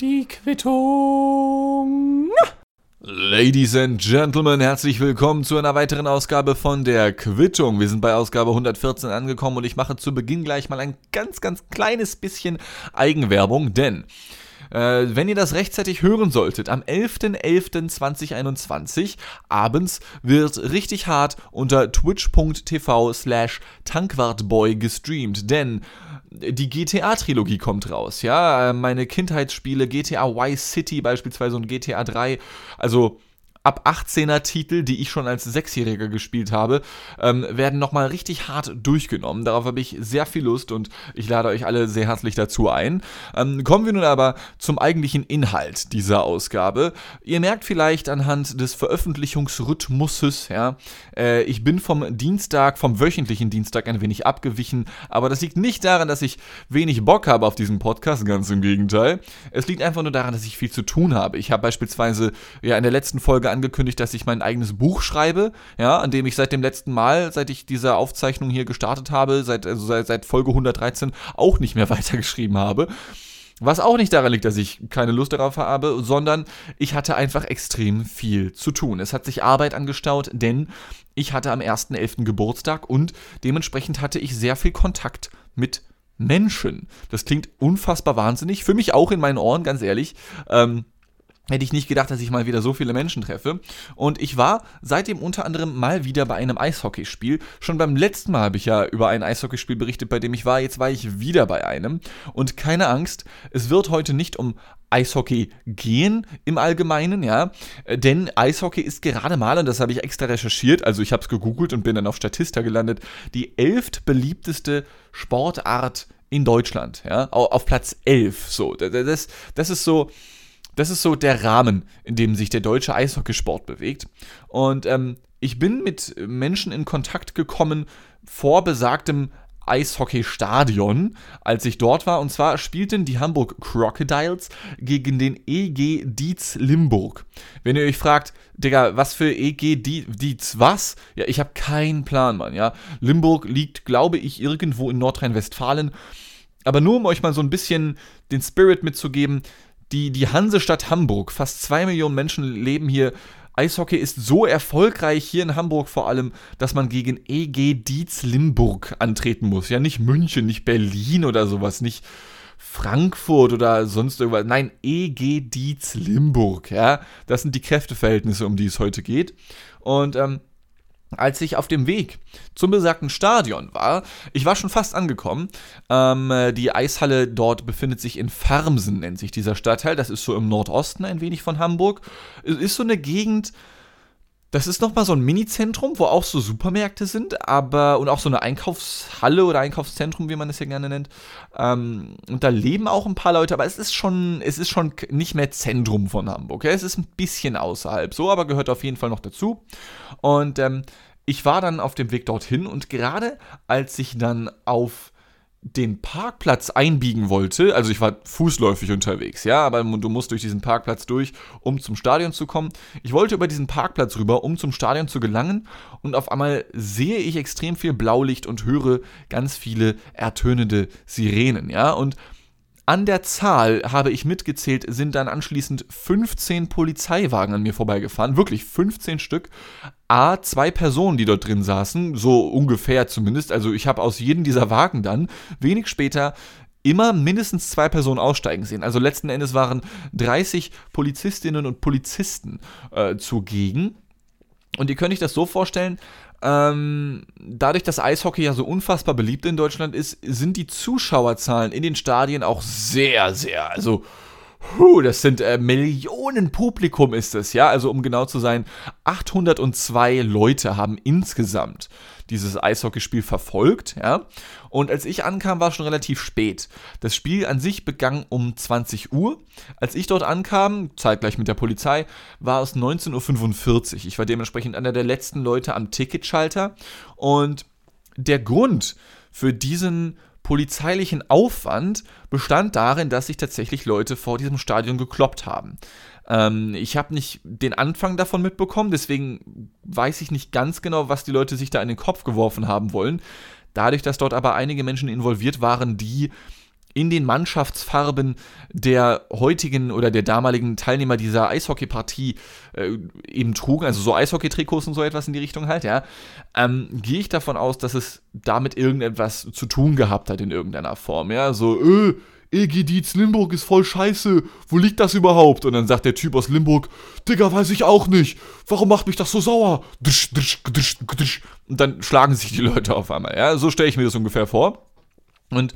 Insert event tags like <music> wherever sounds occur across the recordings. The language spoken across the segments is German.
Die Quittung. Ladies and Gentlemen, herzlich willkommen zu einer weiteren Ausgabe von der Quittung. Wir sind bei Ausgabe 114 angekommen und ich mache zu Beginn gleich mal ein ganz, ganz kleines bisschen Eigenwerbung, denn äh, wenn ihr das rechtzeitig hören solltet, am 11.11.2021 abends wird richtig hart unter twitch.tv slash tankwartboy gestreamt, denn die GTA-Trilogie kommt raus, ja. Meine Kindheitsspiele, GTA Y City beispielsweise und GTA 3, also ab 18er Titel, die ich schon als Sechsjähriger gespielt habe, ähm, werden nochmal richtig hart durchgenommen. Darauf habe ich sehr viel Lust und ich lade euch alle sehr herzlich dazu ein. Ähm, kommen wir nun aber zum eigentlichen Inhalt dieser Ausgabe. Ihr merkt vielleicht anhand des Veröffentlichungsrhythmuses, ja, äh, ich bin vom Dienstag, vom wöchentlichen Dienstag ein wenig abgewichen, aber das liegt nicht daran, dass ich wenig Bock habe auf diesen Podcast, ganz im Gegenteil. Es liegt einfach nur daran, dass ich viel zu tun habe. Ich habe beispielsweise ja in der letzten Folge angekündigt, dass ich mein eigenes Buch schreibe, ja, an dem ich seit dem letzten Mal, seit ich diese Aufzeichnung hier gestartet habe, seit, also seit, seit Folge 113 auch nicht mehr <laughs> weitergeschrieben habe. Was auch nicht daran liegt, dass ich keine Lust darauf habe, sondern ich hatte einfach extrem viel zu tun. Es hat sich Arbeit angestaut, denn ich hatte am 1.11. Geburtstag und dementsprechend hatte ich sehr viel Kontakt mit Menschen. Das klingt unfassbar wahnsinnig. Für mich auch in meinen Ohren, ganz ehrlich. Ähm, hätte ich nicht gedacht, dass ich mal wieder so viele Menschen treffe. Und ich war seitdem unter anderem mal wieder bei einem Eishockeyspiel. Schon beim letzten Mal habe ich ja über ein Eishockeyspiel berichtet, bei dem ich war. Jetzt war ich wieder bei einem. Und keine Angst, es wird heute nicht um Eishockey gehen im Allgemeinen, ja. Denn Eishockey ist gerade mal, und das habe ich extra recherchiert, also ich habe es gegoogelt und bin dann auf Statista gelandet, die elft beliebteste Sportart in Deutschland, ja. Auf Platz elf, so. Das, das ist so das ist so der Rahmen, in dem sich der deutsche Eishockeysport bewegt. Und ähm, ich bin mit Menschen in Kontakt gekommen vor besagtem Eishockeystadion, als ich dort war. Und zwar spielten die Hamburg Crocodiles gegen den EG Dietz Limburg. Wenn ihr euch fragt, Digga, was für EG Dietz was? Ja, ich habe keinen Plan, Mann, ja. Limburg liegt, glaube ich, irgendwo in Nordrhein-Westfalen. Aber nur um euch mal so ein bisschen den Spirit mitzugeben, die, die Hansestadt Hamburg, fast zwei Millionen Menschen leben hier. Eishockey ist so erfolgreich hier in Hamburg vor allem, dass man gegen EG Dietz Limburg antreten muss. Ja, nicht München, nicht Berlin oder sowas, nicht Frankfurt oder sonst irgendwas. Nein, EG Dietz Limburg, ja. Das sind die Kräfteverhältnisse, um die es heute geht. Und ähm, als ich auf dem Weg zum besagten Stadion war. Ich war schon fast angekommen. Ähm, die Eishalle dort befindet sich in Farmsen, nennt sich dieser Stadtteil. Das ist so im Nordosten ein wenig von Hamburg. Es ist so eine Gegend, das ist nochmal so ein Mini-Zentrum, wo auch so Supermärkte sind, aber und auch so eine Einkaufshalle oder Einkaufszentrum, wie man es ja gerne nennt. Ähm, und da leben auch ein paar Leute, aber es ist schon, es ist schon nicht mehr Zentrum von Hamburg. Ja? Es ist ein bisschen außerhalb, so, aber gehört auf jeden Fall noch dazu. Und ähm, ich war dann auf dem Weg dorthin und gerade als ich dann auf den Parkplatz einbiegen wollte, also ich war fußläufig unterwegs, ja, aber du musst durch diesen Parkplatz durch, um zum Stadion zu kommen. Ich wollte über diesen Parkplatz rüber, um zum Stadion zu gelangen und auf einmal sehe ich extrem viel Blaulicht und höre ganz viele ertönende Sirenen, ja, und an der Zahl, habe ich mitgezählt, sind dann anschließend 15 Polizeiwagen an mir vorbeigefahren. Wirklich 15 Stück. A, zwei Personen, die dort drin saßen, so ungefähr zumindest. Also ich habe aus jedem dieser Wagen dann wenig später immer mindestens zwei Personen aussteigen sehen. Also letzten Endes waren 30 Polizistinnen und Polizisten äh, zugegen. Und ihr könnt euch das so vorstellen, ähm, dadurch, dass Eishockey ja so unfassbar beliebt in Deutschland ist, sind die Zuschauerzahlen in den Stadien auch sehr, sehr, also Puh, das sind äh, Millionen Publikum ist es, ja. Also um genau zu sein, 802 Leute haben insgesamt dieses Eishockeyspiel verfolgt, ja. Und als ich ankam, war es schon relativ spät. Das Spiel an sich begann um 20 Uhr. Als ich dort ankam, zeitgleich mit der Polizei, war es 19.45 Uhr. Ich war dementsprechend einer der letzten Leute am Ticketschalter. Und der Grund für diesen polizeilichen Aufwand bestand darin, dass sich tatsächlich Leute vor diesem Stadion gekloppt haben. Ähm, ich habe nicht den Anfang davon mitbekommen, deswegen weiß ich nicht ganz genau, was die Leute sich da in den Kopf geworfen haben wollen. Dadurch, dass dort aber einige Menschen involviert waren, die in den Mannschaftsfarben der heutigen oder der damaligen Teilnehmer dieser Eishockeypartie äh, eben trugen, also so Eishockey-Trikots und so etwas in die Richtung halt, ja, ähm, gehe ich davon aus, dass es damit irgendetwas zu tun gehabt hat in irgendeiner Form, ja, so, äh, EG Dietz Limburg ist voll scheiße, wo liegt das überhaupt? Und dann sagt der Typ aus Limburg, Digga, weiß ich auch nicht, warum macht mich das so sauer? Und dann schlagen sich die Leute auf einmal, ja, so stelle ich mir das ungefähr vor. Und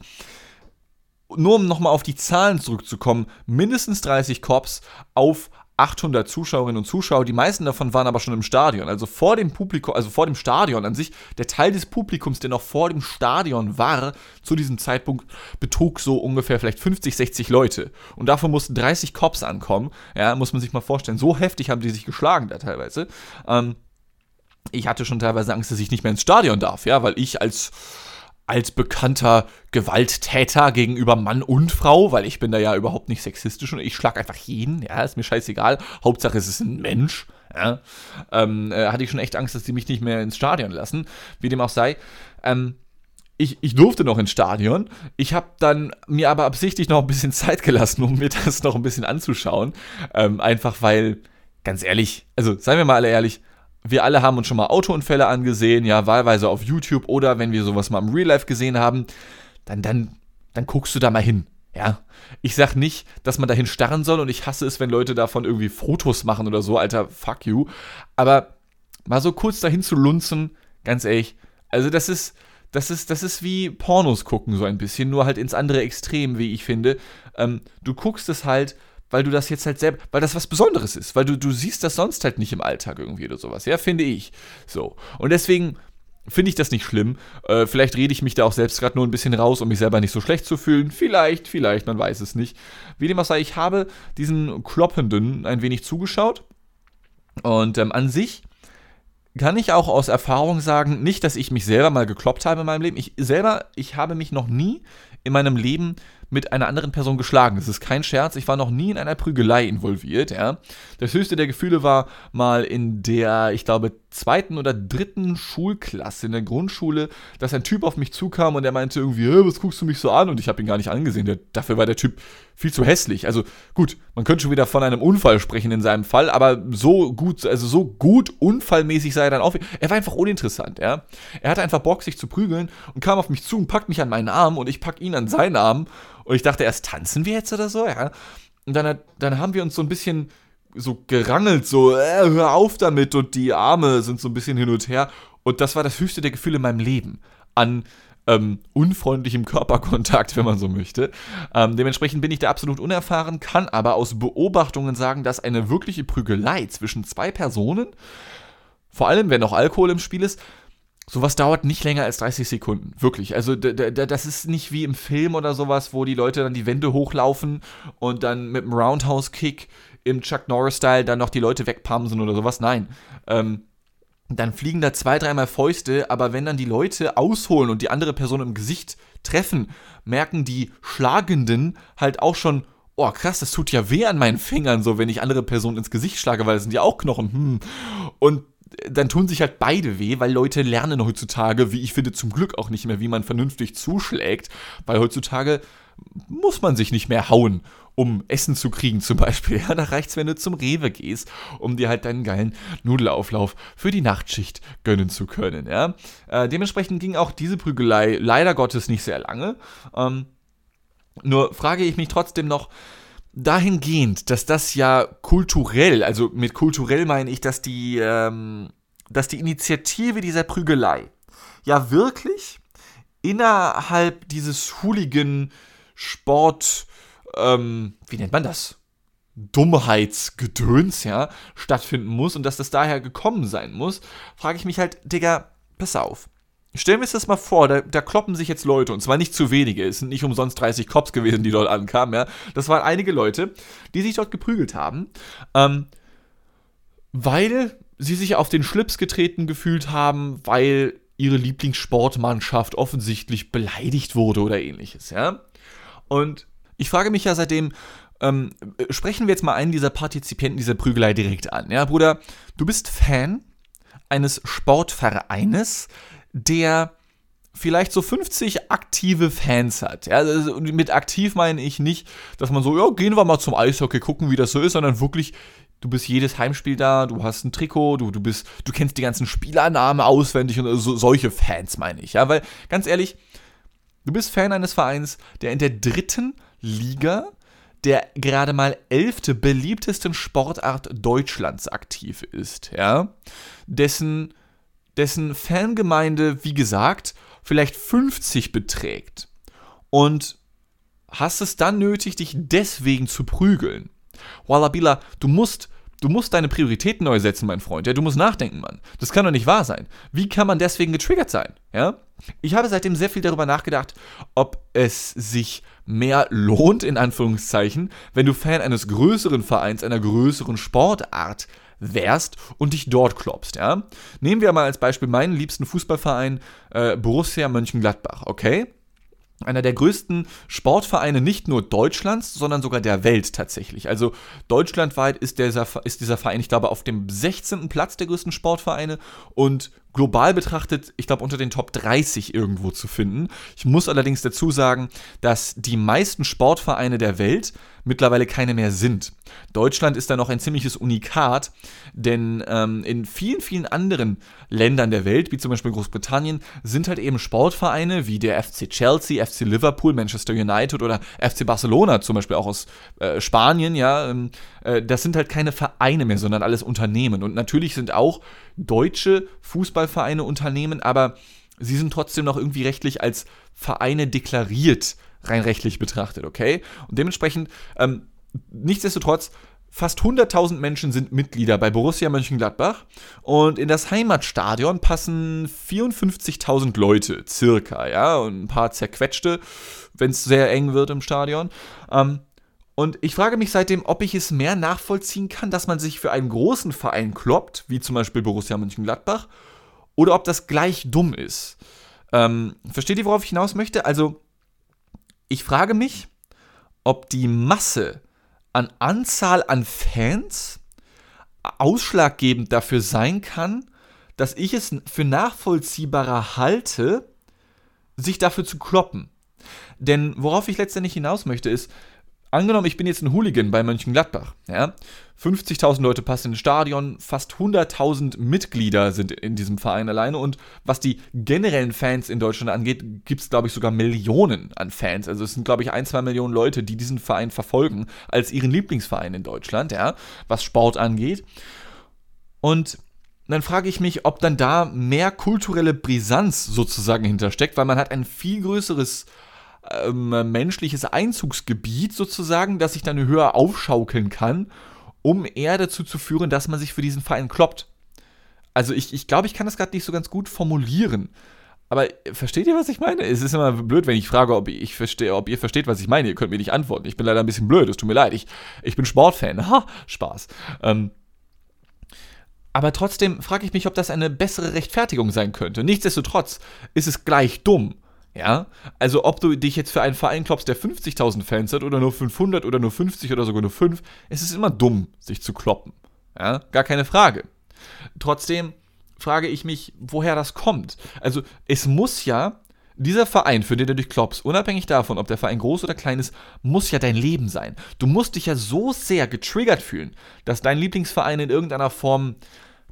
nur um nochmal auf die Zahlen zurückzukommen, mindestens 30 Cops auf 800 Zuschauerinnen und Zuschauer. Die meisten davon waren aber schon im Stadion. Also vor dem Publikum, also vor dem Stadion an sich, der Teil des Publikums, der noch vor dem Stadion war, zu diesem Zeitpunkt betrug so ungefähr vielleicht 50, 60 Leute. Und davon mussten 30 Cops ankommen. Ja, muss man sich mal vorstellen. So heftig haben die sich geschlagen da teilweise. Ähm, ich hatte schon teilweise Angst, dass ich nicht mehr ins Stadion darf, ja, weil ich als als bekannter Gewalttäter gegenüber Mann und Frau, weil ich bin da ja überhaupt nicht sexistisch und ich schlag einfach jeden, ja, ist mir scheißegal. Hauptsache es ist ein Mensch, ja. Ähm, äh, hatte ich schon echt Angst, dass die mich nicht mehr ins Stadion lassen, wie dem auch sei. Ähm, ich, ich durfte noch ins Stadion. Ich habe dann mir aber absichtlich noch ein bisschen <laughs> Zeit gelassen, um mir das noch ein bisschen anzuschauen. Ähm, einfach weil, ganz ehrlich, also seien wir mal alle ehrlich, wir alle haben uns schon mal Autounfälle angesehen, ja, wahlweise auf YouTube oder wenn wir sowas mal im Real Life gesehen haben, dann, dann, dann guckst du da mal hin. Ja, ich sag nicht, dass man dahin starren soll und ich hasse es, wenn Leute davon irgendwie Fotos machen oder so, alter, fuck you. Aber mal so kurz dahin zu lunzen, ganz ehrlich, also das ist, das ist, das ist wie Pornos gucken, so ein bisschen, nur halt ins andere Extrem, wie ich finde. Ähm, du guckst es halt weil du das jetzt halt selber, weil das was Besonderes ist, weil du, du siehst das sonst halt nicht im Alltag irgendwie oder sowas, ja, finde ich. So. Und deswegen finde ich das nicht schlimm. Äh, vielleicht rede ich mich da auch selbst gerade nur ein bisschen raus, um mich selber nicht so schlecht zu fühlen. Vielleicht, vielleicht, man weiß es nicht. Wie dem auch sei, ich habe diesen Kloppenden ein wenig zugeschaut. Und ähm, an sich kann ich auch aus Erfahrung sagen, nicht, dass ich mich selber mal gekloppt habe in meinem Leben. Ich selber, ich habe mich noch nie in meinem Leben mit einer anderen Person geschlagen. Das ist kein Scherz. Ich war noch nie in einer Prügelei involviert. Ja. Das höchste der Gefühle war mal in der, ich glaube, zweiten oder dritten Schulklasse in der Grundschule, dass ein Typ auf mich zukam und er meinte irgendwie, was guckst du mich so an? Und ich habe ihn gar nicht angesehen. Der, dafür war der Typ viel zu hässlich. Also gut, man könnte schon wieder von einem Unfall sprechen in seinem Fall, aber so gut, also so gut unfallmäßig sei er dann auch. Er war einfach uninteressant, ja. Er hatte einfach Bock, sich zu prügeln und kam auf mich zu und packt mich an meinen Arm und ich pack ihn an seinen Arm und ich dachte erst, tanzen wir jetzt oder so, ja. Und dann, dann haben wir uns so ein bisschen so gerangelt, so, äh, hör auf damit und die Arme sind so ein bisschen hin und her. Und das war das höchste der Gefühle in meinem Leben. An ähm, unfreundlichem Körperkontakt, wenn man so möchte. Ähm, dementsprechend bin ich da absolut unerfahren, kann aber aus Beobachtungen sagen, dass eine wirkliche Prügelei zwischen zwei Personen, vor allem wenn noch Alkohol im Spiel ist, Sowas dauert nicht länger als 30 Sekunden. Wirklich. Also, das ist nicht wie im Film oder sowas, wo die Leute dann die Wände hochlaufen und dann mit einem Roundhouse-Kick im Chuck Norris-Style dann noch die Leute wegpamsen oder sowas. Nein. Ähm, dann fliegen da zwei, dreimal Fäuste, aber wenn dann die Leute ausholen und die andere Person im Gesicht treffen, merken die Schlagenden halt auch schon, oh krass, das tut ja weh an meinen Fingern, so wenn ich andere Personen ins Gesicht schlage, weil es sind ja auch Knochen. Hm. Und dann tun sich halt beide weh, weil Leute lernen heutzutage, wie ich finde, zum Glück auch nicht mehr, wie man vernünftig zuschlägt, weil heutzutage muss man sich nicht mehr hauen, um Essen zu kriegen zum Beispiel. <laughs> Ja, da reicht's, wenn du zum Rewe gehst, um dir halt deinen geilen Nudelauflauf für die Nachtschicht gönnen zu können. Ja, äh, dementsprechend ging auch diese Prügelei leider Gottes nicht sehr lange. Ähm, nur frage ich mich trotzdem noch, dahingehend, dass das ja kulturell, also mit kulturell meine ich, dass die, ähm, dass die Initiative dieser Prügelei ja wirklich innerhalb dieses Hooligan-Sport, ähm, wie nennt man das? Dummheitsgedöns, ja, stattfinden muss und dass das daher gekommen sein muss, frage ich mich halt, Digga, pass auf. Stellen wir uns das mal vor, da, da, kloppen sich jetzt Leute, und zwar nicht zu wenige, es sind nicht umsonst 30 Cops gewesen, die dort ankamen, ja. Das waren einige Leute, die sich dort geprügelt haben, ähm, weil sie sich auf den Schlips getreten gefühlt haben, weil ihre Lieblingssportmannschaft offensichtlich beleidigt wurde oder ähnliches, ja. Und ich frage mich ja seitdem, ähm, sprechen wir jetzt mal einen dieser Partizipienten dieser Prügelei direkt an, ja, Bruder, du bist Fan eines Sportvereines, der vielleicht so 50 aktive Fans hat. Ja, also mit aktiv meine ich nicht, dass man so, ja, gehen wir mal zum Eishockey, gucken, wie das so ist, sondern wirklich, du bist jedes Heimspiel da, du hast ein Trikot, du, du bist, du kennst die ganzen Spielernamen auswendig und so, solche Fans meine ich. Ja, weil ganz ehrlich, du bist Fan eines Vereins, der in der dritten Liga der gerade mal elfte beliebtesten Sportart Deutschlands aktiv ist, ja, dessen, dessen Fangemeinde, wie gesagt, vielleicht 50 beträgt und hast es dann nötig, dich deswegen zu prügeln. Wallabila, du musst, du musst deine Prioritäten neu setzen, mein Freund. Ja, du musst nachdenken, Mann. Das kann doch nicht wahr sein. Wie kann man deswegen getriggert sein? Ja? Ich habe seitdem sehr viel darüber nachgedacht, ob es sich mehr lohnt, in Anführungszeichen, wenn du Fan eines größeren Vereins, einer größeren Sportart wärst und dich dort kloppst, ja. Nehmen wir mal als Beispiel meinen liebsten Fußballverein äh, Borussia Mönchengladbach, okay? Einer der größten Sportvereine nicht nur Deutschlands, sondern sogar der Welt tatsächlich. Also deutschlandweit ist dieser, ist dieser Verein, ich glaube, auf dem 16. Platz der größten Sportvereine und global betrachtet, ich glaube, unter den Top 30 irgendwo zu finden. Ich muss allerdings dazu sagen, dass die meisten Sportvereine der Welt mittlerweile keine mehr sind. Deutschland ist da noch ein ziemliches Unikat, denn ähm, in vielen, vielen anderen Ländern der Welt, wie zum Beispiel Großbritannien, sind halt eben Sportvereine wie der FC Chelsea, FC Liverpool, Manchester United oder FC Barcelona, zum Beispiel auch aus äh, Spanien, ja, ähm, äh, das sind halt keine Vereine mehr, sondern alles Unternehmen. Und natürlich sind auch deutsche Fußballvereine Unternehmen, aber sie sind trotzdem noch irgendwie rechtlich als Vereine deklariert, rein rechtlich betrachtet, okay? Und dementsprechend, ähm, nichtsdestotrotz, fast 100.000 Menschen sind Mitglieder bei Borussia Mönchengladbach und in das Heimatstadion passen 54.000 Leute, circa, ja, und ein paar zerquetschte, wenn es sehr eng wird im Stadion. Ähm, und ich frage mich seitdem, ob ich es mehr nachvollziehen kann, dass man sich für einen großen Verein kloppt, wie zum Beispiel Borussia Mönchengladbach, oder ob das gleich dumm ist. Ähm, versteht ihr, worauf ich hinaus möchte? Also, ich frage mich, ob die Masse an Anzahl an Fans ausschlaggebend dafür sein kann, dass ich es für nachvollziehbarer halte, sich dafür zu kloppen. Denn worauf ich letztendlich hinaus möchte, ist, Angenommen, ich bin jetzt ein Hooligan bei Mönchengladbach. Ja? 50.000 Leute passen ins Stadion, fast 100.000 Mitglieder sind in diesem Verein alleine und was die generellen Fans in Deutschland angeht, gibt es, glaube ich, sogar Millionen an Fans. Also es sind, glaube ich, ein, zwei Millionen Leute, die diesen Verein verfolgen als ihren Lieblingsverein in Deutschland, ja? was Sport angeht. Und dann frage ich mich, ob dann da mehr kulturelle Brisanz sozusagen hintersteckt, weil man hat ein viel größeres ähm, menschliches Einzugsgebiet sozusagen, das sich dann höher aufschaukeln kann, um eher dazu zu führen, dass man sich für diesen Verein kloppt. Also ich, ich glaube, ich kann das gerade nicht so ganz gut formulieren. Aber versteht ihr, was ich meine? Es ist immer blöd, wenn ich frage, ob ich verstehe, ob ihr versteht, was ich meine. Ihr könnt mir nicht antworten. Ich bin leider ein bisschen blöd, es tut mir leid. Ich, ich bin Sportfan. Ha, <laughs> Spaß. Ähm, aber trotzdem frage ich mich, ob das eine bessere Rechtfertigung sein könnte. Nichtsdestotrotz ist es gleich dumm. Ja, also ob du dich jetzt für einen Verein kloppst, der 50.000 Fans hat oder nur 500 oder nur 50 oder sogar nur 5, es ist immer dumm, sich zu kloppen. Ja, gar keine Frage. Trotzdem frage ich mich, woher das kommt. Also es muss ja, dieser Verein, für den du dich kloppst, unabhängig davon, ob der Verein groß oder klein ist, muss ja dein Leben sein. Du musst dich ja so sehr getriggert fühlen, dass dein Lieblingsverein in irgendeiner Form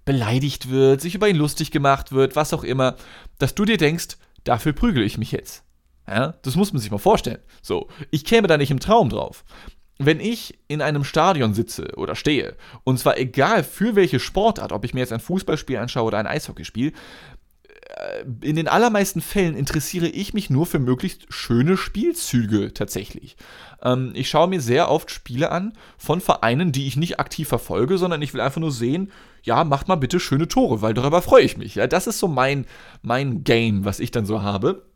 beleidigt wird, sich über ihn lustig gemacht wird, was auch immer, dass du dir denkst, dafür prügele ich mich jetzt. Ja, das muss man sich mal vorstellen. So, ich käme da nicht im Traum drauf. Wenn ich in einem Stadion sitze oder stehe, und zwar egal für welche Sportart, ob ich mir jetzt ein Fußballspiel anschaue oder ein Eishockeyspiel, in den allermeisten Fällen interessiere ich mich nur für möglichst schöne Spielzüge tatsächlich. Ähm, ich schaue mir sehr oft Spiele an von Vereinen, die ich nicht aktiv verfolge, sondern ich will einfach nur sehen, ja, macht mal bitte schöne Tore, weil darüber freue ich mich. Ja, das ist so mein, mein Game, was ich dann so habe.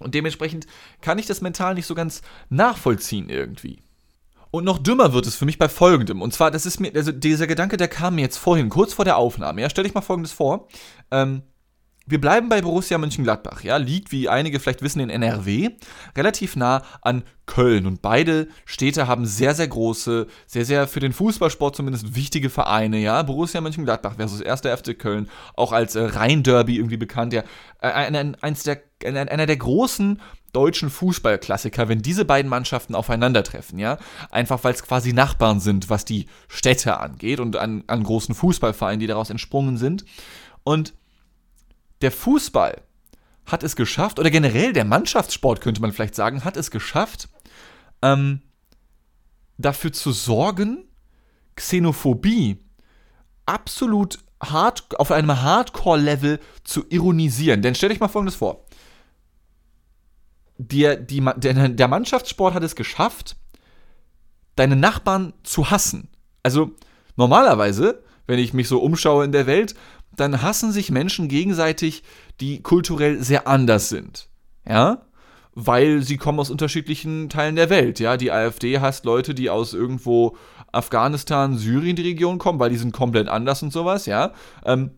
Und dementsprechend kann ich das mental nicht so ganz nachvollziehen irgendwie. Und noch dümmer wird es für mich bei folgendem. Und zwar, das ist mir, also dieser Gedanke, der kam mir jetzt vorhin, kurz vor der Aufnahme. Ja, stell dich mal folgendes vor. Ähm, wir bleiben bei Borussia Mönchengladbach, ja, liegt, wie einige vielleicht wissen, in NRW, relativ nah an Köln. Und beide Städte haben sehr, sehr große, sehr, sehr für den Fußballsport zumindest wichtige Vereine, ja. Borussia Mönchengladbach versus 1. FC Köln, auch als äh, Rhein-Derby irgendwie bekannt, ja. Äh, ein, eins der, einer der großen deutschen Fußballklassiker, wenn diese beiden Mannschaften aufeinandertreffen, ja. Einfach weil es quasi Nachbarn sind, was die Städte angeht und an, an großen Fußballvereinen, die daraus entsprungen sind. Und der Fußball hat es geschafft, oder generell der Mannschaftssport könnte man vielleicht sagen, hat es geschafft, ähm, dafür zu sorgen, Xenophobie absolut hard, auf einem Hardcore-Level zu ironisieren. Denn stell dich mal folgendes vor. Der, die, der, der Mannschaftssport hat es geschafft, deine Nachbarn zu hassen. Also normalerweise, wenn ich mich so umschaue in der Welt, dann hassen sich Menschen gegenseitig, die kulturell sehr anders sind. Ja? Weil sie kommen aus unterschiedlichen Teilen der Welt. Ja, die AfD hasst Leute, die aus irgendwo Afghanistan, Syrien die Region kommen, weil die sind komplett anders und sowas, ja. Ähm,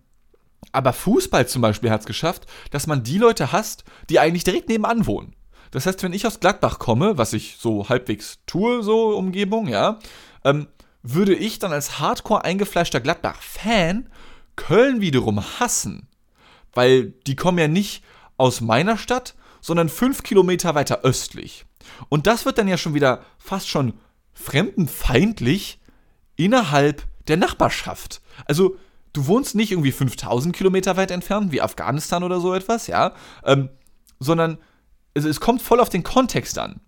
aber Fußball zum Beispiel hat es geschafft, dass man die Leute hasst, die eigentlich direkt nebenan wohnen. Das heißt, wenn ich aus Gladbach komme, was ich so halbwegs tue, so Umgebung, ja, ähm, würde ich dann als hardcore eingefleischter Gladbach-Fan Köln wiederum hassen, weil die kommen ja nicht aus meiner Stadt, sondern fünf Kilometer weiter östlich. Und das wird dann ja schon wieder fast schon fremdenfeindlich innerhalb der Nachbarschaft. Also, du wohnst nicht irgendwie 5000 Kilometer weit entfernt, wie Afghanistan oder so etwas, ja, ähm, sondern es, es kommt voll auf den Kontext an.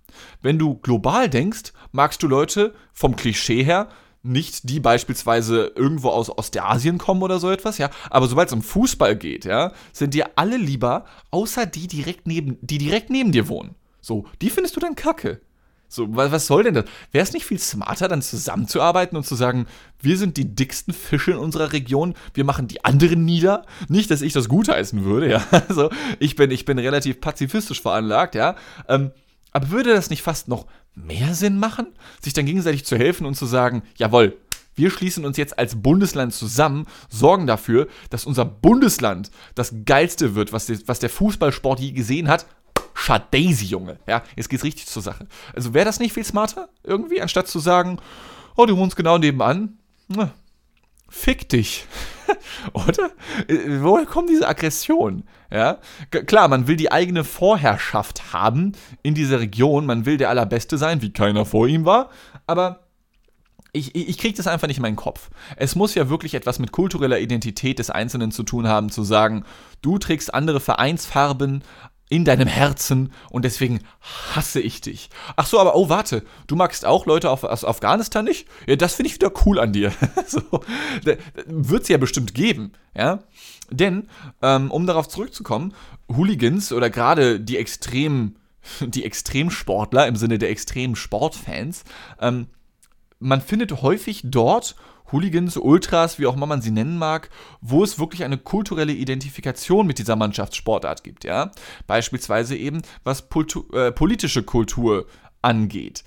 Wenn du global denkst, magst du Leute vom Klischee her nicht die beispielsweise irgendwo aus Ostasien kommen oder so etwas, ja. Aber sobald es um Fußball geht, ja, sind dir alle lieber, außer die direkt neben, die direkt neben dir wohnen. So, die findest du dann kacke. So, was soll denn das? Wäre es nicht viel smarter, dann zusammenzuarbeiten und zu sagen, wir sind die dicksten Fische in unserer Region, wir machen die anderen nieder? Nicht, dass ich das gutheißen würde, ja. <laughs> Also, ich bin, ich bin relativ pazifistisch veranlagt, ja. Ähm, aber würde das nicht fast noch mehr Sinn machen, sich dann gegenseitig zu helfen und zu sagen, jawohl, wir schließen uns jetzt als Bundesland zusammen, sorgen dafür, dass unser Bundesland das geilste wird, was, was der Fußballsport je gesehen hat. Schadaisy, Junge. Ja, jetzt geht's richtig zur Sache. Also wäre das nicht viel smarter irgendwie, anstatt zu sagen, oh, du wohnst genau nebenan? Na, fick dich. <laughs> Oder? Äh, woher kommt diese Aggression? Ja? Klar, man will die eigene Vorherrschaft haben in dieser Region, man will der Allerbeste sein, wie keiner vor ihm war, aber ich, ich, ich kriege das einfach nicht in meinen Kopf. Es muss ja wirklich etwas mit kultureller Identität des Einzelnen zu tun haben, zu sagen, du trägst andere Vereinsfarben in deinem Herzen und deswegen hasse ich dich. Ach so, aber oh, warte, du magst auch Leute aus Afghanistan nicht? Ja, das finde ich wieder cool an dir. <laughs> so, Wird es ja bestimmt geben, ja. Denn, ähm, um darauf zurückzukommen, Hooligans oder gerade die extremen, <laughs> die Extremsportler im Sinne der extremen Sportfans, ähm, man findet häufig dort Hooligans, Ultras, wie auch immer man sie nennen mag, wo es wirklich eine kulturelle Identifikation mit dieser Mannschaftssportart gibt, ja. Beispielsweise eben, was Pultu äh, politische Kultur angeht.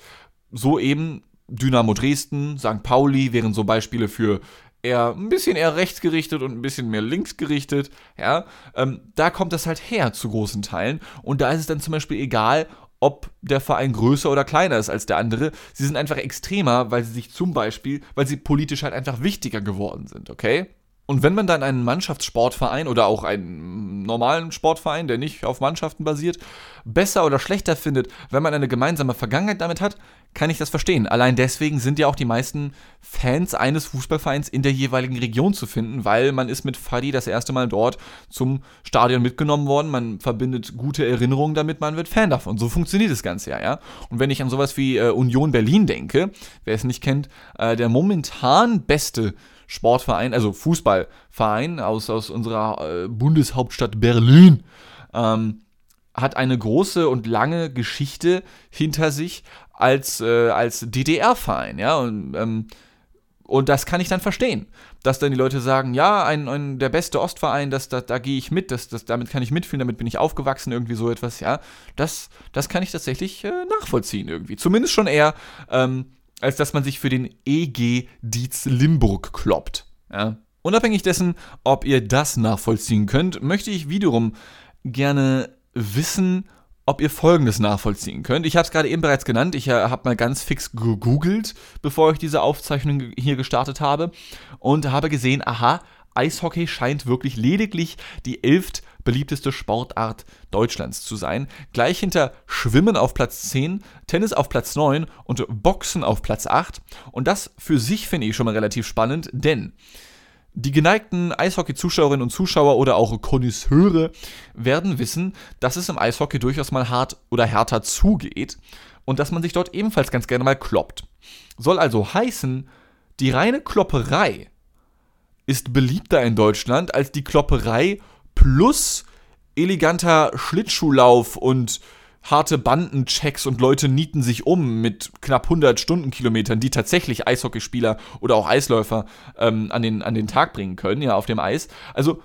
So eben Dynamo Dresden, St. Pauli wären so Beispiele für eher ein bisschen eher rechtsgerichtet und ein bisschen mehr linksgerichtet, ja, ähm, da kommt das halt her zu großen Teilen und da ist es dann zum Beispiel egal, ob der Verein größer oder kleiner ist als der andere. Sie sind einfach extremer, weil sie sich zum Beispiel, weil sie politisch halt einfach wichtiger geworden sind, okay? Und wenn man dann einen Mannschaftssportverein oder auch einen normalen Sportverein, der nicht auf Mannschaften basiert, besser oder schlechter findet, wenn man eine gemeinsame Vergangenheit damit hat, kann ich das verstehen. Allein deswegen sind ja auch die meisten Fans eines Fußballvereins in der jeweiligen Region zu finden, weil man ist mit Fadi das erste Mal dort zum Stadion mitgenommen worden, man verbindet gute Erinnerungen damit, man wird Fan davon. So funktioniert das Ganze ja, ja. Und wenn ich an sowas wie äh, Union Berlin denke, wer es nicht kennt, äh, der momentan beste Sportverein, also Fußballverein aus, aus unserer äh, Bundeshauptstadt Berlin, ähm, hat eine große und lange Geschichte hinter sich als, äh, als DDR-Verein, ja, und, ähm, und das kann ich dann verstehen, dass dann die Leute sagen, ja, ein, ein der beste Ostverein, das, das, da gehe ich mit, das, das, damit kann ich mitfühlen, damit bin ich aufgewachsen, irgendwie so etwas, ja, das, das kann ich tatsächlich äh, nachvollziehen irgendwie. Zumindest schon eher ähm, als dass man sich für den EG Dietz Limburg kloppt. Ja? Unabhängig dessen, ob ihr das nachvollziehen könnt, möchte ich wiederum gerne wissen, ob ihr Folgendes nachvollziehen könnt. Ich habe es gerade eben bereits genannt. Ich äh, habe mal ganz fix gegoogelt, bevor ich diese Aufzeichnung hier gestartet habe und habe gesehen, aha, Eishockey scheint wirklich lediglich die elft beliebteste Sportart Deutschlands zu sein. Gleich hinter Schwimmen auf Platz 10, Tennis auf Platz 9 und Boxen auf Platz 8. Und das für sich finde ich schon mal relativ spannend, denn die geneigten Eishockey-Zuschauerinnen und Zuschauer oder auch Konnoisseure werden wissen, dass es im Eishockey durchaus mal hart oder härter zugeht und dass man sich dort ebenfalls ganz gerne mal kloppt. Soll also heißen, die reine Klopperei ist beliebter in Deutschland als die Klopperei plus eleganter Schlittschuhlauf und harte Bandenchecks und Leute nieten sich um mit knapp 100 Stundenkilometern, die tatsächlich Eishockeyspieler oder auch Eisläufer ähm, an, den, an den Tag bringen können, ja, auf dem Eis. Also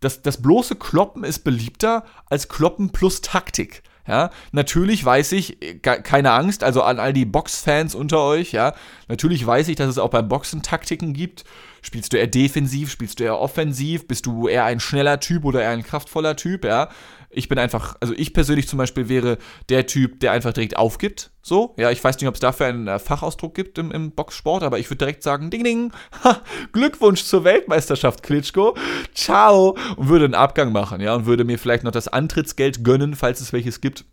das, das bloße Kloppen ist beliebter als Kloppen plus Taktik. Ja, natürlich weiß ich, keine Angst, also an all die Boxfans unter euch, ja, natürlich weiß ich, dass es auch beim Boxen Taktiken gibt. Spielst du eher defensiv, spielst du eher offensiv, bist du eher ein schneller Typ oder eher ein kraftvoller Typ, ja. Ich bin einfach, also ich persönlich zum Beispiel wäre der Typ, der einfach direkt aufgibt. So, ja, ich weiß nicht, ob es dafür einen äh, Fachausdruck gibt im, im Boxsport, aber ich würde direkt sagen, ding ding, <laughs> ha, Glückwunsch zur Weltmeisterschaft, Klitschko, ciao, und würde einen Abgang machen, ja, und würde mir vielleicht noch das Antrittsgeld gönnen, falls es welches gibt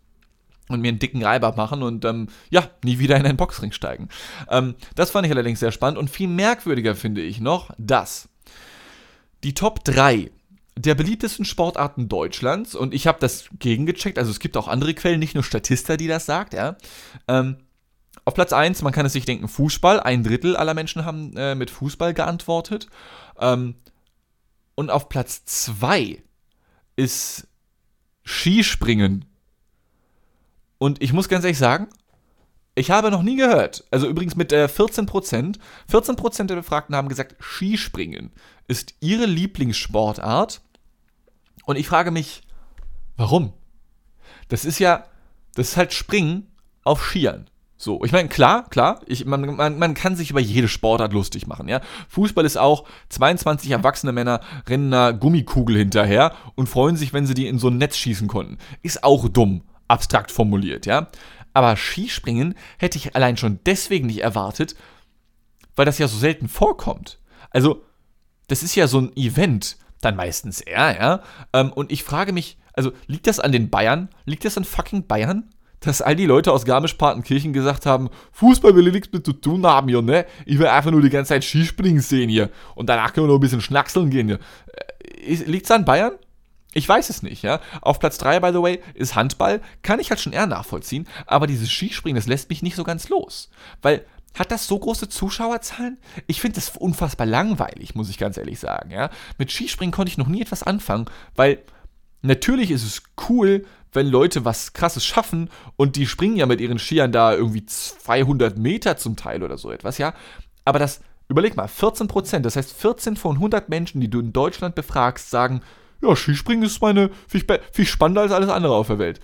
und mir einen dicken Reiber machen und ähm, ja, nie wieder in einen Boxring steigen. Ähm, das fand ich allerdings sehr spannend und viel merkwürdiger finde ich noch, dass die Top 3 der beliebtesten Sportarten Deutschlands und ich habe das gegengecheckt, also es gibt auch andere Quellen, nicht nur Statista, die das sagt, ja. Ähm, auf Platz 1, man kann es sich denken, Fußball. Ein Drittel aller Menschen haben äh, mit Fußball geantwortet. Ähm, und auf Platz 2 ist Skispringen. Und ich muss ganz ehrlich sagen, ich habe noch nie gehört, also übrigens mit äh, 14%, 14% der Befragten haben gesagt, Skispringen ist ihre Lieblingssportart. Und ich frage mich, warum? Das ist ja, das ist halt Springen auf Skiern. So, ich meine, klar, klar, ich, man, man, man kann sich über jede Sportart lustig machen, ja. Fußball ist auch, 22 erwachsene Männer rennen einer Gummikugel hinterher und freuen sich, wenn sie die in so ein Netz schießen konnten. Ist auch dumm, abstrakt formuliert, ja. Aber Skispringen hätte ich allein schon deswegen nicht erwartet, weil das ja so selten vorkommt. Also, das ist ja so ein Event, dann meistens er, ja. Ähm, und ich frage mich, also liegt das an den Bayern? Liegt das an fucking Bayern? Dass all die Leute aus Garmisch-Partenkirchen gesagt haben, Fußball will ich nichts mit zu tun haben hier, ne? Ich will einfach nur die ganze Zeit Skispringen sehen hier. Und danach können wir noch ein bisschen schnackseln gehen hier. Äh, liegt es an Bayern? Ich weiß es nicht, ja. Auf Platz 3, by the way, ist Handball. Kann ich halt schon eher nachvollziehen. Aber dieses Skispringen, das lässt mich nicht so ganz los. Weil hat das so große Zuschauerzahlen? Ich finde das unfassbar langweilig, muss ich ganz ehrlich sagen. Ja? Mit Skispringen konnte ich noch nie etwas anfangen, weil natürlich ist es cool, wenn Leute was Krasses schaffen und die springen ja mit ihren Skiern da irgendwie 200 Meter zum Teil oder so etwas, ja. Aber das, überleg mal, 14 Prozent, das heißt 14 von 100 Menschen, die du in Deutschland befragst, sagen, ja, Skispringen ist meine viel, viel spannender als alles andere auf der Welt.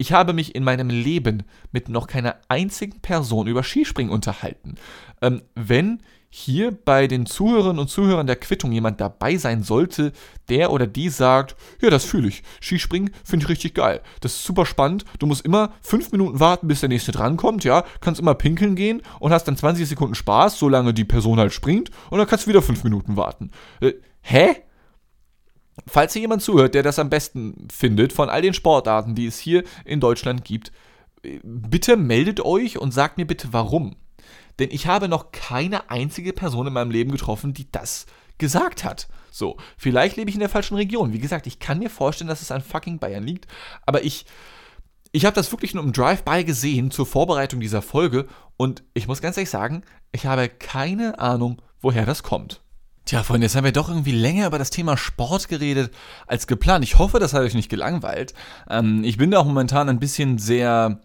Ich habe mich in meinem Leben mit noch keiner einzigen Person über Skispringen unterhalten. Ähm, wenn hier bei den Zuhörerinnen und Zuhörern der Quittung jemand dabei sein sollte, der oder die sagt, ja, das fühle ich. Skispringen finde ich richtig geil. Das ist super spannend. Du musst immer fünf Minuten warten, bis der nächste drankommt, ja. Kannst immer pinkeln gehen und hast dann 20 Sekunden Spaß, solange die Person halt springt. Und dann kannst du wieder fünf Minuten warten. Äh, hä? Falls hier jemand zuhört, der das am besten findet von all den Sportarten, die es hier in Deutschland gibt, bitte meldet euch und sagt mir bitte warum. Denn ich habe noch keine einzige Person in meinem Leben getroffen, die das gesagt hat. So, vielleicht lebe ich in der falschen Region. Wie gesagt, ich kann mir vorstellen, dass es an fucking Bayern liegt, aber ich ich habe das wirklich nur im Drive-by gesehen zur Vorbereitung dieser Folge und ich muss ganz ehrlich sagen, ich habe keine Ahnung, woher das kommt. Tja, Freunde, jetzt haben wir doch irgendwie länger über das Thema Sport geredet als geplant. Ich hoffe, das hat euch nicht gelangweilt. Ähm, ich bin da auch momentan ein bisschen sehr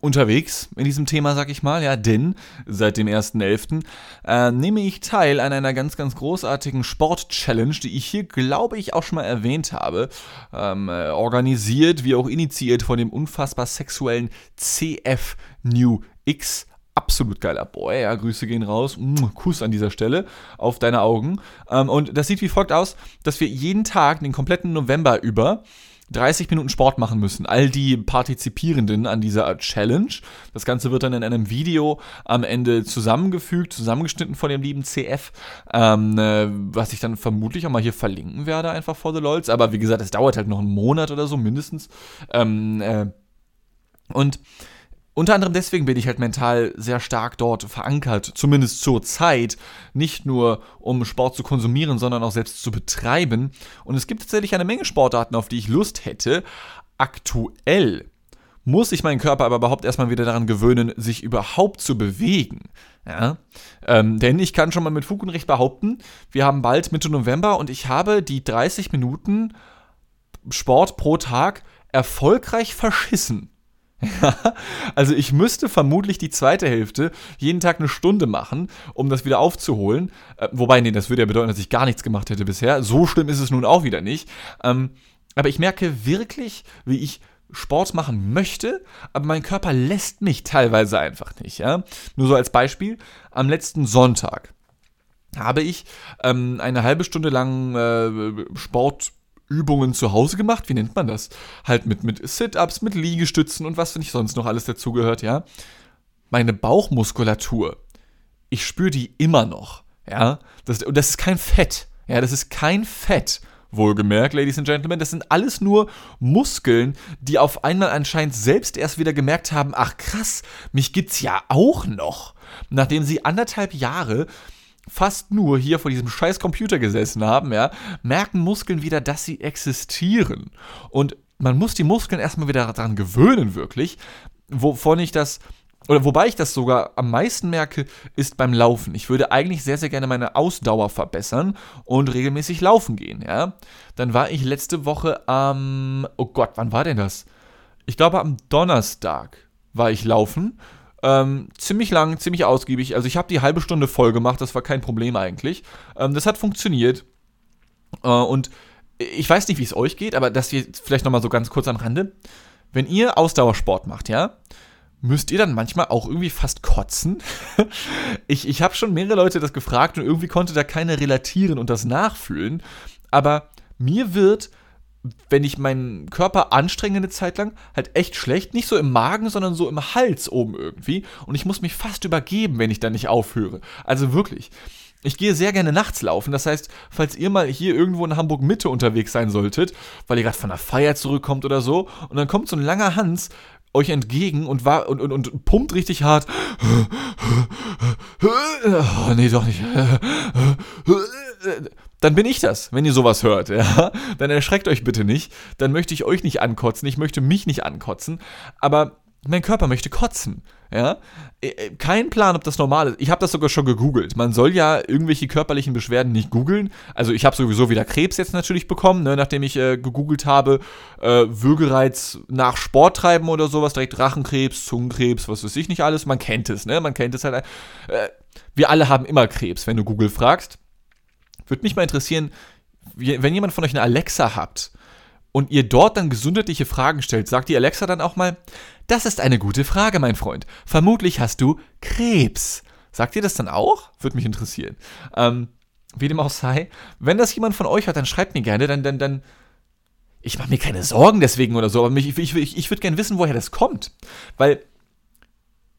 unterwegs in diesem Thema, sag ich mal, ja, denn seit dem 1.11. Äh, nehme ich teil an einer ganz, ganz großartigen Sport-Challenge, die ich hier, glaube ich, auch schon mal erwähnt habe, ähm, äh, organisiert wie auch initiiert von dem unfassbar sexuellen CF New X absolut geiler Boy. Ja, Grüße gehen raus. Kuss an dieser Stelle auf deine Augen. Ähm, und das sieht wie folgt aus, dass wir jeden Tag den kompletten November über 30 Minuten Sport machen müssen. All die Partizipierenden an dieser Challenge. Das Ganze wird dann in einem Video am Ende zusammengefügt, zusammengeschnitten von dem lieben CF, ähm, äh, was ich dann vermutlich auch mal hier verlinken werde, einfach for the LOLs. Aber wie gesagt, es dauert halt noch einen Monat oder so mindestens. Ähm, äh, und unter anderem deswegen bin ich halt mental sehr stark dort verankert, zumindest zur Zeit, nicht nur um Sport zu konsumieren, sondern auch selbst zu betreiben. Und es gibt tatsächlich eine Menge Sportarten, auf die ich Lust hätte. Aktuell muss ich meinen Körper aber überhaupt erstmal wieder daran gewöhnen, sich überhaupt zu bewegen. Ja? Ähm, denn ich kann schon mal mit Fug und Recht behaupten, wir haben bald Mitte November und ich habe die 30 Minuten Sport pro Tag erfolgreich verschissen. <laughs> also ich müsste vermutlich die zweite Hälfte jeden Tag eine Stunde machen, um das wieder aufzuholen. Äh, wobei, nee, das würde ja bedeuten, dass ich gar nichts gemacht hätte bisher. So schlimm ist es nun auch wieder nicht. Ähm, aber ich merke wirklich, wie ich Sport machen möchte, aber mein Körper lässt mich teilweise einfach nicht. Ja? Nur so als Beispiel, am letzten Sonntag habe ich ähm, eine halbe Stunde lang äh, Sport Übungen zu Hause gemacht. Wie nennt man das? Halt mit, mit Sit-Ups, mit Liegestützen und was nicht sonst noch alles dazugehört, ja. Meine Bauchmuskulatur, ich spüre die immer noch, ja. Das, und das ist kein Fett, ja, das ist kein Fett. Wohlgemerkt, Ladies and Gentlemen, das sind alles nur Muskeln, die auf einmal anscheinend selbst erst wieder gemerkt haben, ach krass, mich gibt's ja auch noch. Nachdem sie anderthalb Jahre fast nur hier vor diesem scheiß Computer gesessen haben, ja, merken Muskeln wieder, dass sie existieren. Und man muss die Muskeln erstmal wieder daran gewöhnen, wirklich. Wovon ich das, oder wobei ich das sogar am meisten merke, ist beim Laufen. Ich würde eigentlich sehr, sehr gerne meine Ausdauer verbessern und regelmäßig laufen gehen, ja. Dann war ich letzte Woche am, oh Gott, wann war denn das? Ich glaube am Donnerstag war ich laufen ähm, ziemlich lang, ziemlich ausgiebig. Also ich habe die halbe Stunde voll gemacht, das war kein Problem eigentlich. Ähm, das hat funktioniert. Äh, und ich weiß nicht, wie es euch geht, aber das hier vielleicht nochmal so ganz kurz am Rande. Wenn ihr Ausdauersport macht, ja, müsst ihr dann manchmal auch irgendwie fast kotzen? <laughs> ich ich habe schon mehrere Leute das gefragt und irgendwie konnte da keiner relatieren und das nachfühlen. Aber mir wird wenn ich meinen Körper anstrenge eine Zeit lang, halt echt schlecht. Nicht so im Magen, sondern so im Hals oben irgendwie. Und ich muss mich fast übergeben, wenn ich dann nicht aufhöre. Also wirklich. Ich gehe sehr gerne nachts laufen. Das heißt, falls ihr mal hier irgendwo in Hamburg Mitte unterwegs sein solltet, weil ihr gerade von der Feier zurückkommt oder so, und dann kommt so ein langer Hans euch entgegen und, war, und, und, und pumpt richtig hart. Oh, nee, doch nicht dann bin ich das, wenn ihr sowas hört, ja. Dann erschreckt euch bitte nicht. Dann möchte ich euch nicht ankotzen, ich möchte mich nicht ankotzen, aber mein Körper möchte kotzen, ja. Äh, äh, kein Plan, ob das normal ist. Ich habe das sogar schon gegoogelt. Man soll ja irgendwelche körperlichen Beschwerden nicht googeln. Also ich habe sowieso wieder Krebs jetzt natürlich bekommen, ne, nachdem ich äh, gegoogelt habe, äh, Würgereiz nach Sport treiben oder sowas, direkt Rachenkrebs, Zungenkrebs, was weiß ich nicht alles. Man kennt es, ne? Man kennt es halt. Äh, wir alle haben immer Krebs, wenn du Google fragst. Würde mich mal interessieren, wenn jemand von euch eine Alexa habt und ihr dort dann gesundheitliche Fragen stellt, sagt die Alexa dann auch mal, das ist eine gute Frage, mein Freund. Vermutlich hast du Krebs. Sagt ihr das dann auch? Würde mich interessieren. Ähm, wie dem auch sei, wenn das jemand von euch hat, dann schreibt mir gerne, dann, dann, dann, ich mache mir keine Sorgen deswegen oder so, aber mich, ich, ich, ich würde gerne wissen, woher das kommt. Weil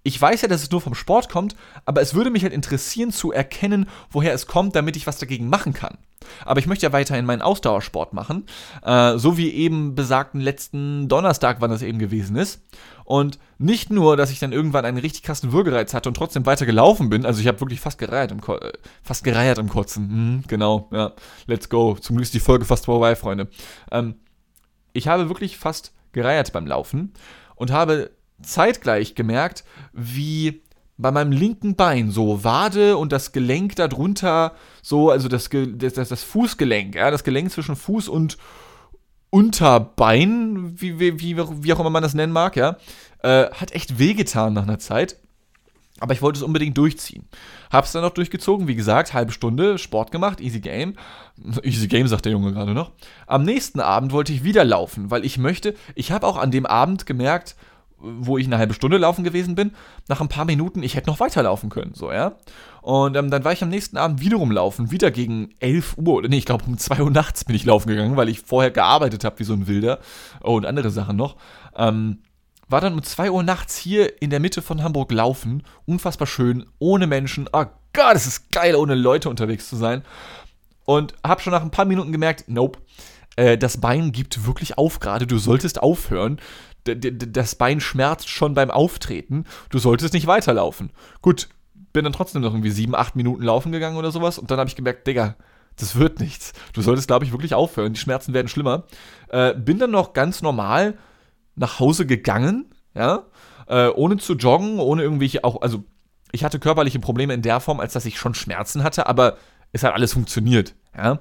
ich weiß ja, dass es nur vom Sport kommt, aber es würde mich halt interessieren zu erkennen, woher es kommt, damit ich was dagegen machen kann. Aber ich möchte ja weiterhin meinen Ausdauersport machen, äh, so wie eben besagten letzten Donnerstag, wann das eben gewesen ist. Und nicht nur, dass ich dann irgendwann einen richtig krassen Würgereiz hatte und trotzdem weiter gelaufen bin, also ich habe wirklich fast gereiert im, Ko äh, fast gereiert im Kotzen. Mhm, genau, ja, let's go. Zum Glück ist die Folge fast vorbei, Freunde. Ähm, ich habe wirklich fast gereiert beim Laufen und habe zeitgleich gemerkt, wie bei meinem linken Bein so Wade und das Gelenk darunter, so, also das, das, das Fußgelenk, ja, das Gelenk zwischen Fuß und Unterbein, wie, wie, wie, wie auch immer man das nennen mag, ja, äh, hat echt wehgetan nach einer Zeit. Aber ich wollte es unbedingt durchziehen. Hab's dann auch durchgezogen, wie gesagt, halbe Stunde, Sport gemacht, easy game. <laughs> Easy game, sagt der Junge gerade noch. Am nächsten Abend wollte ich wieder laufen, weil ich möchte, ich habe auch an dem Abend gemerkt, wo ich eine halbe Stunde laufen gewesen bin, nach ein paar Minuten, ich hätte noch weiterlaufen können, so, ja. Und ähm, dann war ich am nächsten Abend wiederum laufen, wieder gegen 11 Uhr, oder nee, ich glaube um 2 Uhr nachts bin ich laufen gegangen, weil ich vorher gearbeitet habe wie so ein Wilder oh, und andere Sachen noch. Ähm, war dann um 2 Uhr nachts hier in der Mitte von Hamburg laufen, unfassbar schön, ohne Menschen. Oh Gott, es ist geil, ohne Leute unterwegs zu sein. Und habe schon nach ein paar Minuten gemerkt, nope, äh, das Bein gibt wirklich auf gerade, du solltest aufhören das Bein schmerzt schon beim Auftreten, du solltest nicht weiterlaufen. Gut, bin dann trotzdem noch irgendwie sieben, acht Minuten laufen gegangen oder sowas und dann habe ich gemerkt, Digga, das wird nichts. Du solltest, glaube ich, wirklich aufhören. Die Schmerzen werden schlimmer. Äh, bin dann noch ganz normal nach Hause gegangen, ja, äh, ohne zu joggen, ohne irgendwelche auch, also ich hatte körperliche Probleme in der Form, als dass ich schon Schmerzen hatte, aber es hat alles funktioniert, ja.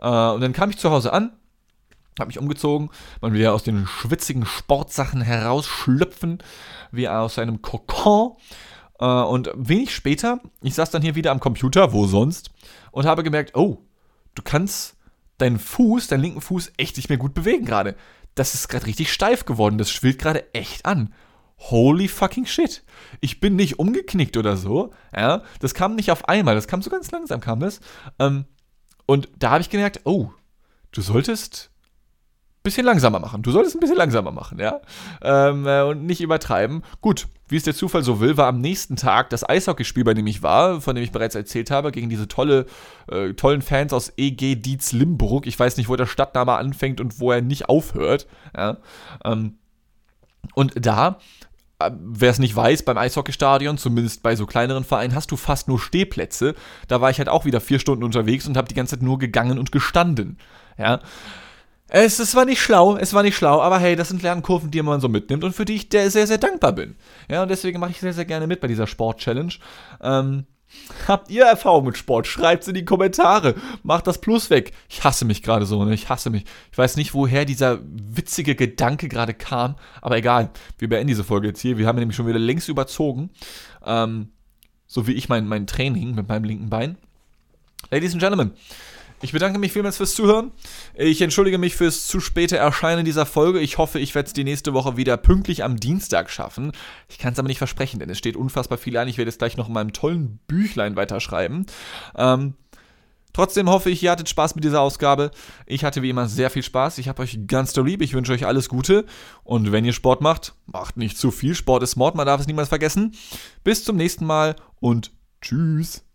Äh, und dann kam ich zu Hause an, habe mich umgezogen, man ja aus den schwitzigen Sportsachen herausschlüpfen, wie aus einem Kokon. Äh, und wenig später, ich saß dann hier wieder am Computer, wo sonst, und habe gemerkt, oh, du kannst deinen Fuß, deinen linken Fuß echt nicht mehr gut bewegen gerade. Das ist gerade richtig steif geworden, das schwillt gerade echt an. Holy fucking shit. Ich bin nicht umgeknickt oder so. Ja, das kam nicht auf einmal, das kam so ganz langsam, kam das. Ähm, und da habe ich gemerkt, oh, du solltest bisschen langsamer machen. Du solltest ein bisschen langsamer machen, ja. Ähm, äh, und nicht übertreiben. Gut, wie es der Zufall so will, war am nächsten Tag das Eishockeyspiel, bei dem ich war, von dem ich bereits erzählt habe, gegen diese tolle, äh, tollen Fans aus EG Dietz Limburg. Ich weiß nicht, wo der Stadtname anfängt und wo er nicht aufhört. Ja. Ähm, und da äh, wer es nicht weiß, beim Eishockeystadion, zumindest bei so kleineren Vereinen, hast du fast nur Stehplätze. Da war ich halt auch wieder vier Stunden unterwegs und habe die ganze Zeit nur gegangen und gestanden. Ja. Es, es war nicht schlau, es war nicht schlau, aber hey, das sind Lernkurven, die man so mitnimmt und für die ich sehr, sehr dankbar bin. Ja, und deswegen mache ich sehr, sehr gerne mit bei dieser Sport-Challenge. Ähm, habt ihr Erfahrung mit Sport? Schreibt es in die Kommentare. Macht das Plus weg. Ich hasse mich gerade so, ne? Ich hasse mich. Ich weiß nicht, woher dieser witzige Gedanke gerade kam, aber egal. Wir beenden diese Folge jetzt hier. Wir haben nämlich schon wieder längst überzogen. Ähm, so wie ich mein, mein Training mit meinem linken Bein. Ladies and Gentlemen, ich bedanke mich vielmals fürs Zuhören. Ich entschuldige mich fürs zu späte Erscheinen dieser Folge. Ich hoffe, ich werde es die nächste Woche wieder pünktlich am Dienstag schaffen. Ich kann es aber nicht versprechen, denn es steht unfassbar viel an. Ich werde es gleich noch in meinem tollen Büchlein weiterschreiben. Ähm, Trotzdem hoffe ich, ihr hattet Spaß mit dieser Ausgabe. Ich hatte wie immer sehr viel Spaß. Ich habe euch ganz doll lieb. Ich wünsche euch alles Gute. Und wenn ihr Sport macht, macht nicht zu viel. Sport ist Mord, man darf es niemals vergessen. Bis zum nächsten Mal und tschüss.